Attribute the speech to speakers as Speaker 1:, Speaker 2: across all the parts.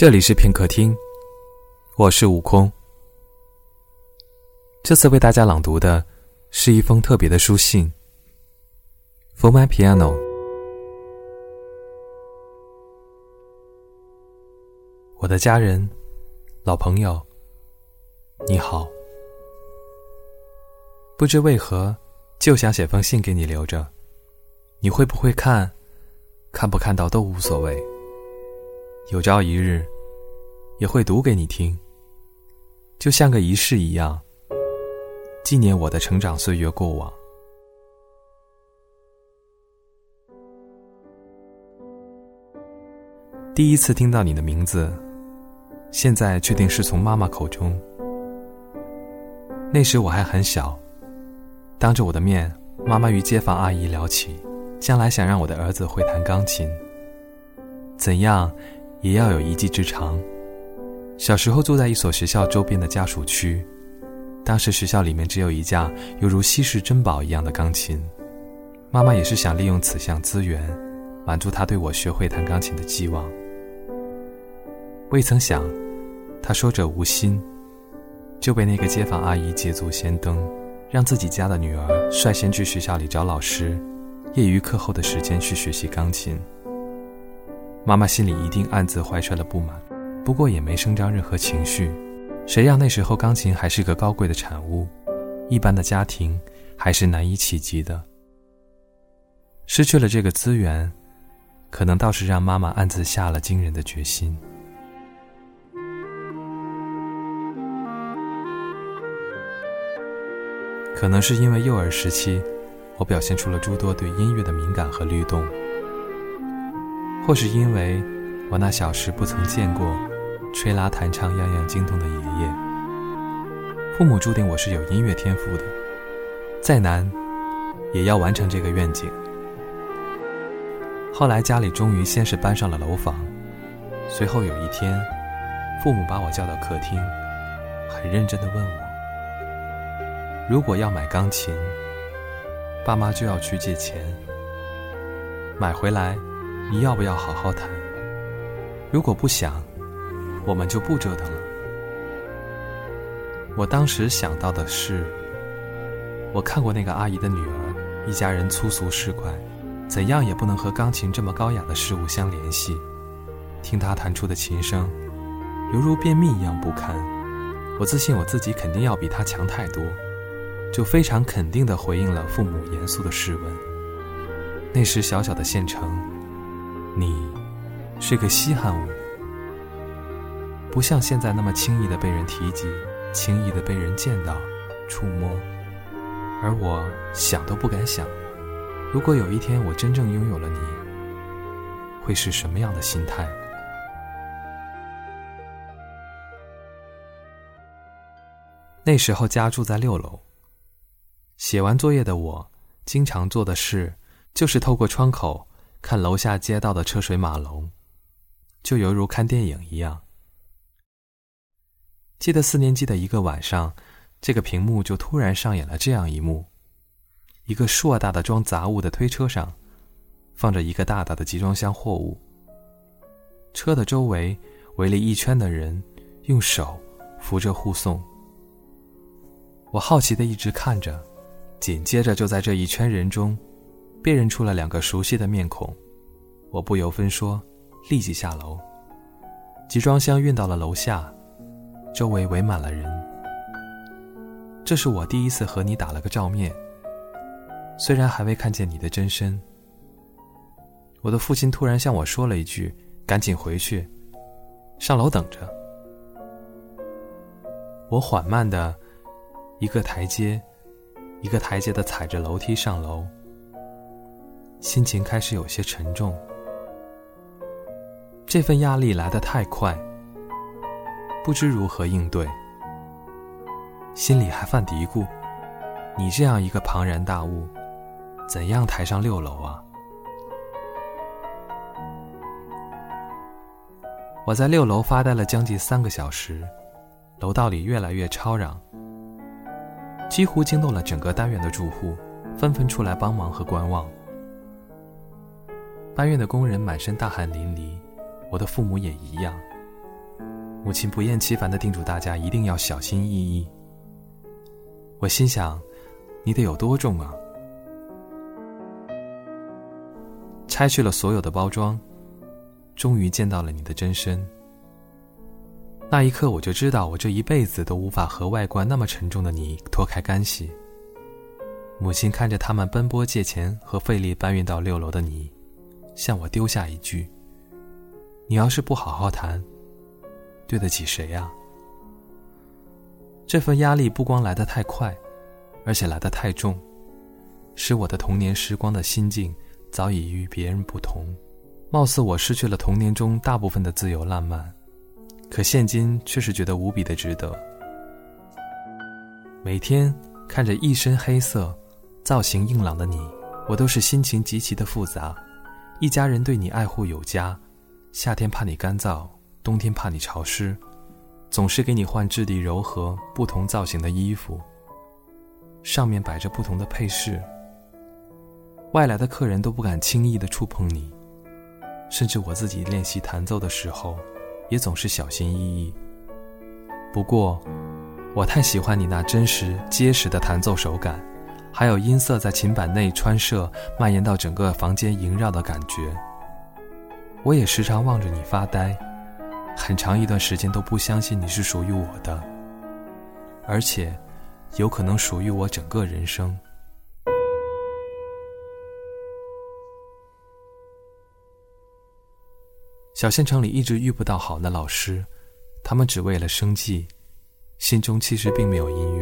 Speaker 1: 这里是片刻听，我是悟空。这次为大家朗读的是一封特别的书信。For my piano，我的家人、老朋友，你好。不知为何，就想写封信给你留着。你会不会看？看不看到都无所谓。有朝一日，也会读给你听，就像个仪式一样，纪念我的成长岁月过往。第一次听到你的名字，现在确定是从妈妈口中。那时我还很小，当着我的面，妈妈与街坊阿姨聊起，将来想让我的儿子会弹钢琴，怎样？也要有一技之长。小时候住在一所学校周边的家属区，当时学校里面只有一架犹如稀世珍宝一样的钢琴。妈妈也是想利用此项资源，满足她对我学会弹钢琴的寄望。未曾想，她说者无心，就被那个街坊阿姨捷足先登，让自己家的女儿率先去学校里找老师，业余课后的时间去学习钢琴。妈妈心里一定暗自怀揣了不满，不过也没声张任何情绪。谁让那时候钢琴还是个高贵的产物，一般的家庭还是难以企及的。失去了这个资源，可能倒是让妈妈暗自下了惊人的决心。可能是因为幼儿时期，我表现出了诸多对音乐的敏感和律动。或是因为我那小时不曾见过吹拉弹唱样样精通的爷爷，父母注定我是有音乐天赋的，再难也要完成这个愿景。后来家里终于先是搬上了楼房，随后有一天，父母把我叫到客厅，很认真的问我：如果要买钢琴，爸妈就要去借钱，买回来。你要不要好好弹？如果不想，我们就不折腾了。我当时想到的是，我看过那个阿姨的女儿，一家人粗俗市侩，怎样也不能和钢琴这么高雅的事物相联系。听她弹出的琴声，犹如便秘一样不堪。我自信我自己肯定要比她强太多，就非常肯定地回应了父母严肃的试问。那时小小的县城。你是个稀罕物，不像现在那么轻易的被人提及，轻易的被人见到、触摸。而我想都不敢想，如果有一天我真正拥有了你，会是什么样的心态？那时候家住在六楼，写完作业的我，经常做的事就是透过窗口。看楼下街道的车水马龙，就犹如看电影一样。记得四年级的一个晚上，这个屏幕就突然上演了这样一幕：一个硕大的装杂物的推车上，放着一个大大的集装箱货物。车的周围围了一圈的人，用手扶着护送。我好奇的一直看着，紧接着就在这一圈人中。辨认出了两个熟悉的面孔，我不由分说，立即下楼。集装箱运到了楼下，周围围满了人。这是我第一次和你打了个照面，虽然还未看见你的真身。我的父亲突然向我说了一句：“赶紧回去，上楼等着。”我缓慢的，一个台阶，一个台阶的踩着楼梯上楼。心情开始有些沉重，这份压力来得太快，不知如何应对，心里还犯嘀咕：你这样一个庞然大物，怎样抬上六楼啊？我在六楼发呆了将近三个小时，楼道里越来越吵嚷，几乎惊动了整个单元的住户，纷纷出来帮忙和观望。搬运的工人满身大汗淋漓，我的父母也一样，母亲不厌其烦的叮嘱大家一定要小心翼翼。我心想，你得有多重啊？拆去了所有的包装，终于见到了你的真身。那一刻，我就知道，我这一辈子都无法和外观那么沉重的你脱开干系。母亲看着他们奔波借钱和费力搬运到六楼的你，向我丢下一句：“你要是不好好谈，对得起谁呀？”这份压力不光来得太快，而且来得太重，使我的童年时光的心境早已与别人不同。貌似我失去了童年中大部分的自由烂漫，可现今却是觉得无比的值得。每天看着一身黑色。造型硬朗的你，我都是心情极其的复杂。一家人对你爱护有加，夏天怕你干燥，冬天怕你潮湿，总是给你换质地柔和、不同造型的衣服，上面摆着不同的配饰。外来的客人都不敢轻易的触碰你，甚至我自己练习弹奏的时候，也总是小心翼翼。不过，我太喜欢你那真实、结实的弹奏手感。还有音色在琴板内穿射，蔓延到整个房间萦绕的感觉。我也时常望着你发呆，很长一段时间都不相信你是属于我的，而且有可能属于我整个人生。小县城里一直遇不到好的老师，他们只为了生计，心中其实并没有音乐。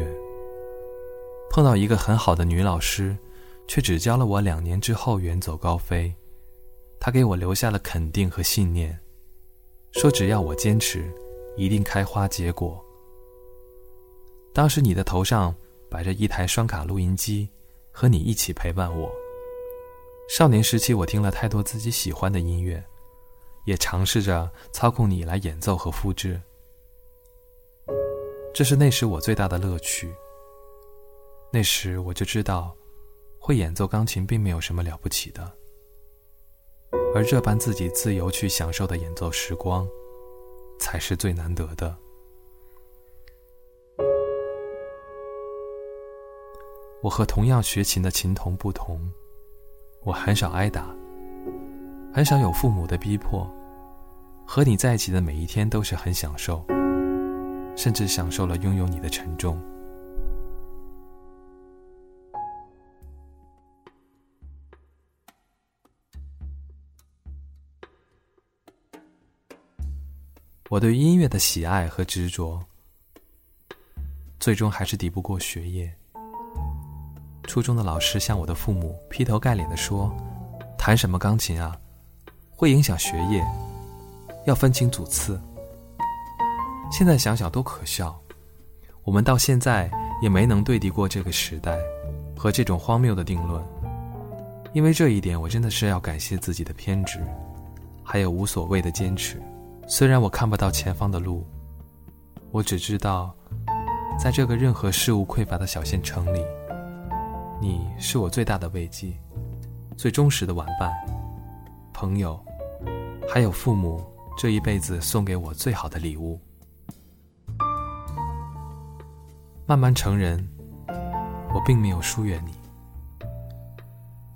Speaker 1: 碰到一个很好的女老师，却只教了我两年之后远走高飞。她给我留下了肯定和信念，说只要我坚持，一定开花结果。当时你的头上摆着一台双卡录音机，和你一起陪伴我。少年时期，我听了太多自己喜欢的音乐，也尝试着操控你来演奏和复制。这是那时我最大的乐趣。那时我就知道，会演奏钢琴并没有什么了不起的，而这般自己自由去享受的演奏时光，才是最难得的。我和同样学琴的琴童不同，我很少挨打，很少有父母的逼迫，和你在一起的每一天都是很享受，甚至享受了拥有你的沉重。我对音乐的喜爱和执着，最终还是抵不过学业。初中的老师向我的父母劈头盖脸的说：“弹什么钢琴啊，会影响学业，要分清主次。”现在想想多可笑，我们到现在也没能对敌过这个时代和这种荒谬的定论。因为这一点，我真的是要感谢自己的偏执，还有无所谓的坚持。虽然我看不到前方的路，我只知道，在这个任何事物匮乏的小县城里，你是我最大的慰藉，最忠实的玩伴、朋友，还有父母这一辈子送给我最好的礼物。慢慢成人，我并没有疏远你，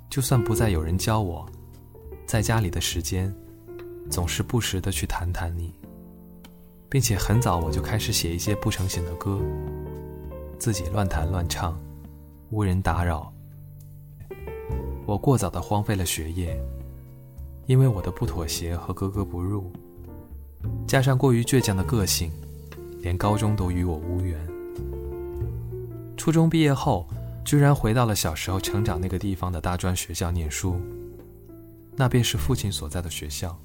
Speaker 1: 就算不再有人教我，在家里的时间。总是不时的去谈谈你，并且很早我就开始写一些不成形的歌，自己乱弹乱唱，无人打扰。我过早的荒废了学业，因为我的不妥协和格格不入，加上过于倔强的个性，连高中都与我无缘。初中毕业后，居然回到了小时候成长那个地方的大专学校念书，那便是父亲所在的学校。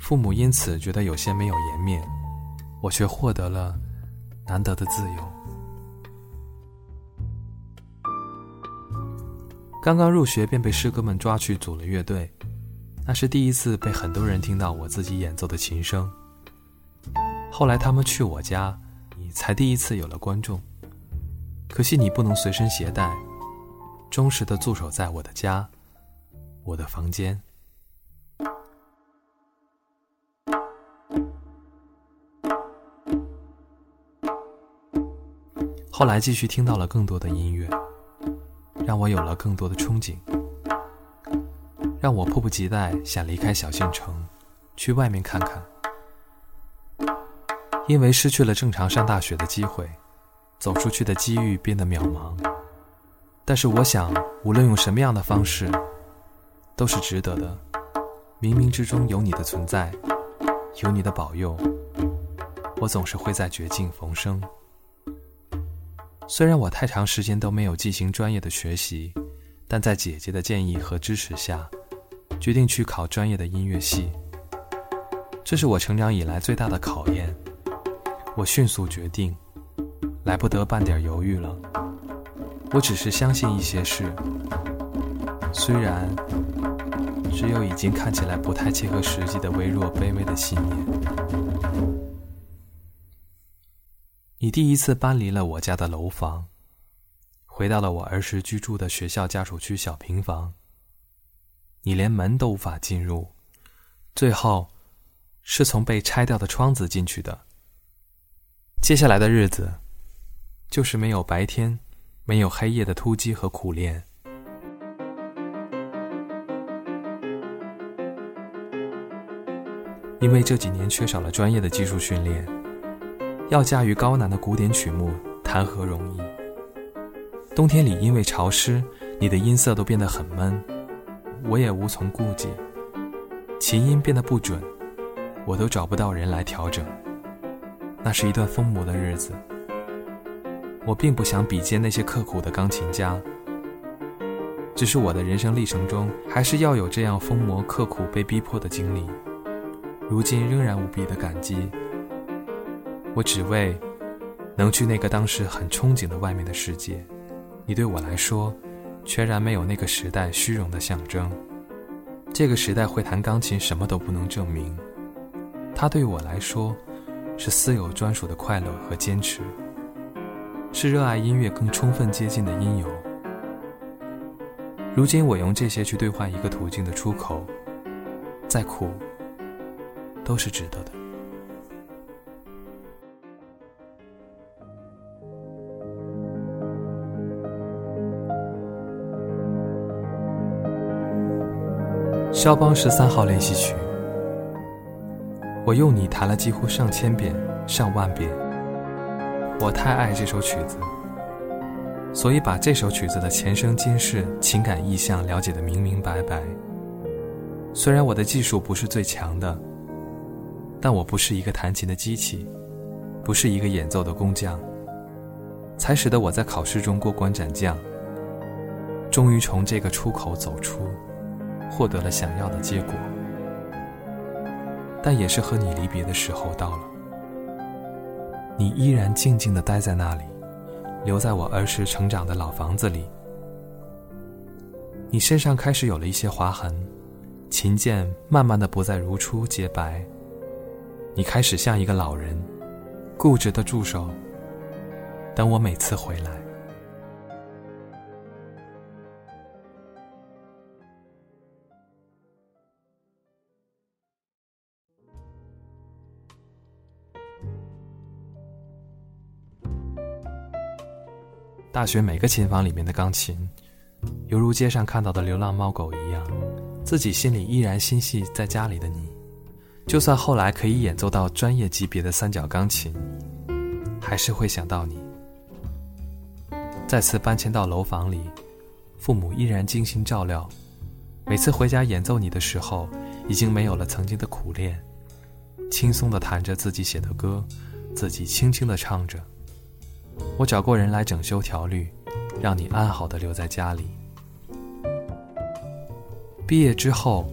Speaker 1: 父母因此觉得有些没有颜面，我却获得了难得的自由。刚刚入学便被师哥们抓去组了乐队，那是第一次被很多人听到我自己演奏的琴声。后来他们去我家，你才第一次有了观众。可惜你不能随身携带，忠实的驻守在我的家，我的房间。后来继续听到了更多的音乐，让我有了更多的憧憬，让我迫不及待想离开小县城，去外面看看。因为失去了正常上大学的机会，走出去的机遇变得渺茫。但是我想，无论用什么样的方式，都是值得的。冥冥之中有你的存在，有你的保佑，我总是会在绝境逢生。虽然我太长时间都没有进行专业的学习，但在姐姐的建议和支持下，决定去考专业的音乐系。这是我成长以来最大的考验。我迅速决定，来不得半点犹豫了。我只是相信一些事，虽然只有已经看起来不太切合实际的微弱卑微的信念。你第一次搬离了我家的楼房，回到了我儿时居住的学校家属区小平房。你连门都无法进入，最后是从被拆掉的窗子进去的。接下来的日子，就是没有白天、没有黑夜的突击和苦练。因为这几年缺少了专业的技术训练，要驾驭高难的古典曲目，谈何容易？冬天里因为潮湿，你的音色都变得很闷，我也无从顾忌。琴音变得不准，我都找不到人来调整。那是一段疯魔的日子。我并不想比肩那些刻苦的钢琴家，只是我的人生历程中，还是要有这样疯魔刻苦、被逼迫的经历。如今仍然无比的感激。我只为能去那个当时很憧憬的外面的世界。你对我来说，全然没有那个时代虚荣的象征。这个时代会弹钢琴，什么都不能证明。它对我来说。是私有专属的快乐和坚持，是热爱音乐更充分接近的因由。如今我用这些去兑换一个途径的出口，再苦都是值得的。肖邦十三号练习曲。我用你弹了几乎上千遍、上万遍。我太爱这首曲子，所以把这首曲子的前生今世、情感意象了解的明明白白。虽然我的技术不是最强的，但我不是一个弹琴的机器，不是一个演奏的工匠，才使得我在考试中过关斩将，终于从这个出口走出，获得了想要的结果。但也是和你离别的时候到了，你依然静静的待在那里，留在我儿时成长的老房子里。你身上开始有了一些划痕，琴键慢慢的不再如初洁白。你开始像一个老人，固执的驻守，等我每次回来。大学每个琴房里面的钢琴，犹如街上看到的流浪猫狗一样，自己心里依然心系在家里的你。就算后来可以演奏到专业级别的三角钢琴，还是会想到你。再次搬迁到楼房里，父母依然精心照料。每次回家演奏你的时候，已经没有了曾经的苦练，轻松地弹着自己写的歌，自己轻轻地唱着。我找过人来整修调律，让你安好的留在家里。毕业之后，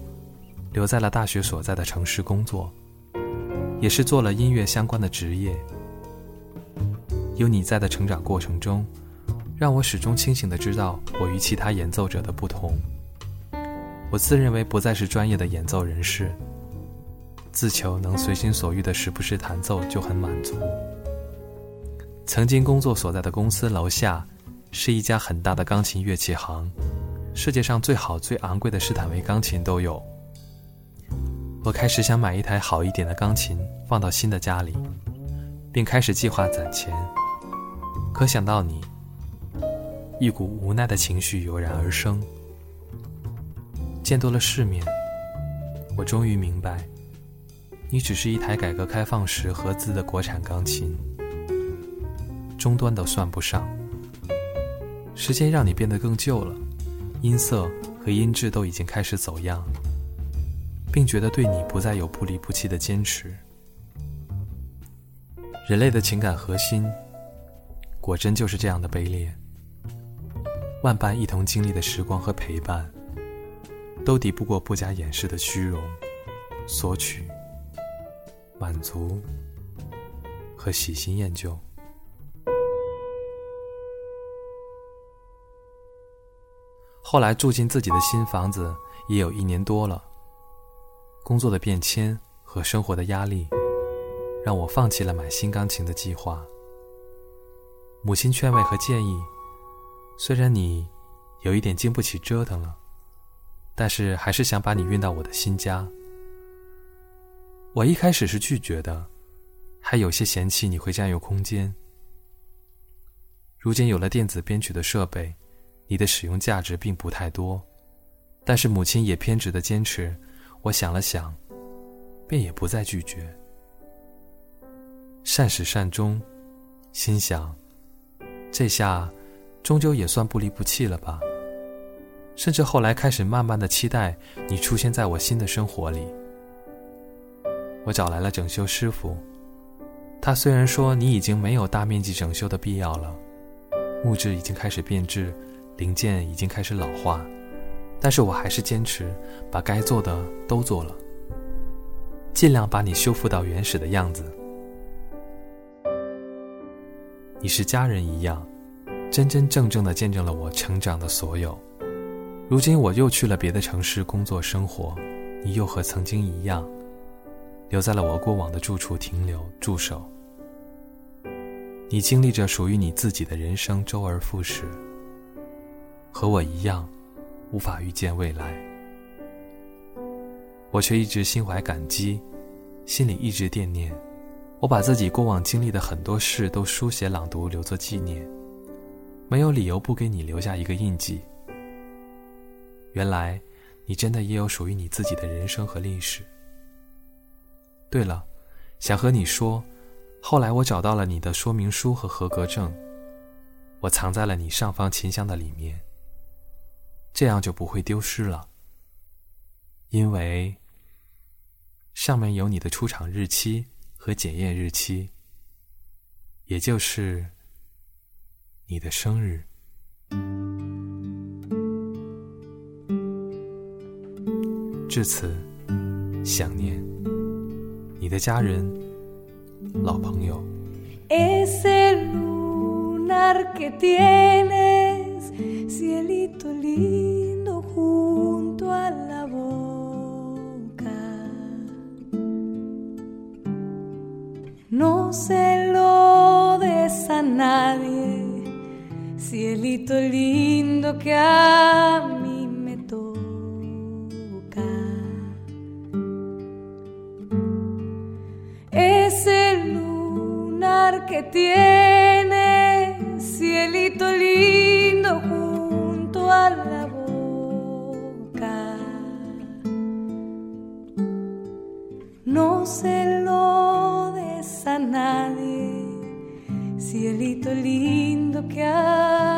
Speaker 1: 留在了大学所在的城市工作，也是做了音乐相关的职业。有你在的成长过程中，让我始终清醒的知道我与其他演奏者的不同。我自认为不再是专业的演奏人士，自求能随心所欲的时不时弹奏就很满足。曾经工作所在的公司楼下，是一家很大的钢琴乐器行，世界上最好最昂贵的施坦威钢琴都有。我开始想买一台好一点的钢琴放到新的家里，并开始计划攒钱。可想到你，一股无奈的情绪油然而生。见多了世面，我终于明白，你只是一台改革开放时合资的国产钢琴，终端都算不上。时间让你变得更旧了，音色和音质都已经开始走样，并觉得对你不再有不离不弃的坚持。人类的情感核心，果真就是这样的卑劣。万般一同经历的时光和陪伴。都抵不过不加掩饰的虚荣、索取、满足和喜新厌旧。后来住进自己的新房子也有一年多了，工作的变迁和生活的压力，让我放弃了买新钢琴的计划。母亲劝慰和建议，虽然你有一点经不起折腾了。但是还是想把你运到我的新家。我一开始是拒绝的，还有些嫌弃你会占用空间。如今有了电子编曲的设备，你的使用价值并不太多。但是母亲也偏执的坚持，我想了想，便也不再拒绝。善始善终，心想，这下终究也算不离不弃了吧。甚至后来开始慢慢的期待你出现在我新的生活里。我找来了整修师傅，他虽然说你已经没有大面积整修的必要了，木质已经开始变质，零件已经开始老化，但是我还是坚持把该做的都做了，尽量把你修复到原始的样子。你是家人一样，真真正正的见证了我成长的所有。如今我又去了别的城市工作生活，你又和曾经一样，留在了我过往的住处停留驻守。你经历着属于你自己的人生，周而复始。和我一样，无法预见未来，我却一直心怀感激，心里一直惦念。我把自己过往经历的很多事都书写朗读，留作纪念，没有理由不给你留下一个印记。原来，你真的也有属于你自己的人生和历史。对了，想和你说，后来我找到了你的说明书和合格证，我藏在了你上方琴箱的里面。这样就不会丢失了，因为上面有你的出厂日期和检验日期，也就是你的生日。至此，想念你的家人、老朋友。
Speaker 2: Cielito lindo junto a la boca, no se lo des a nadie, cielito lindo que a que tiene nadie, cielito lindo que a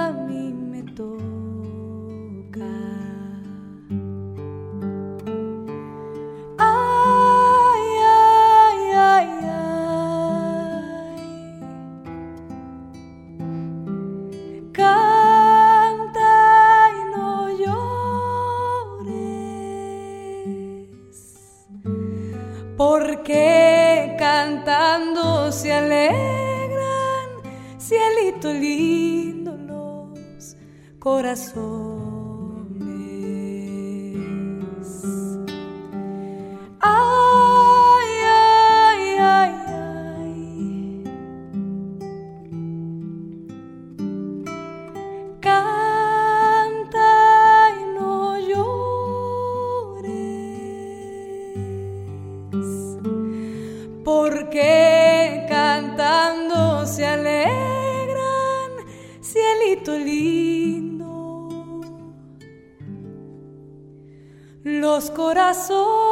Speaker 2: corazón.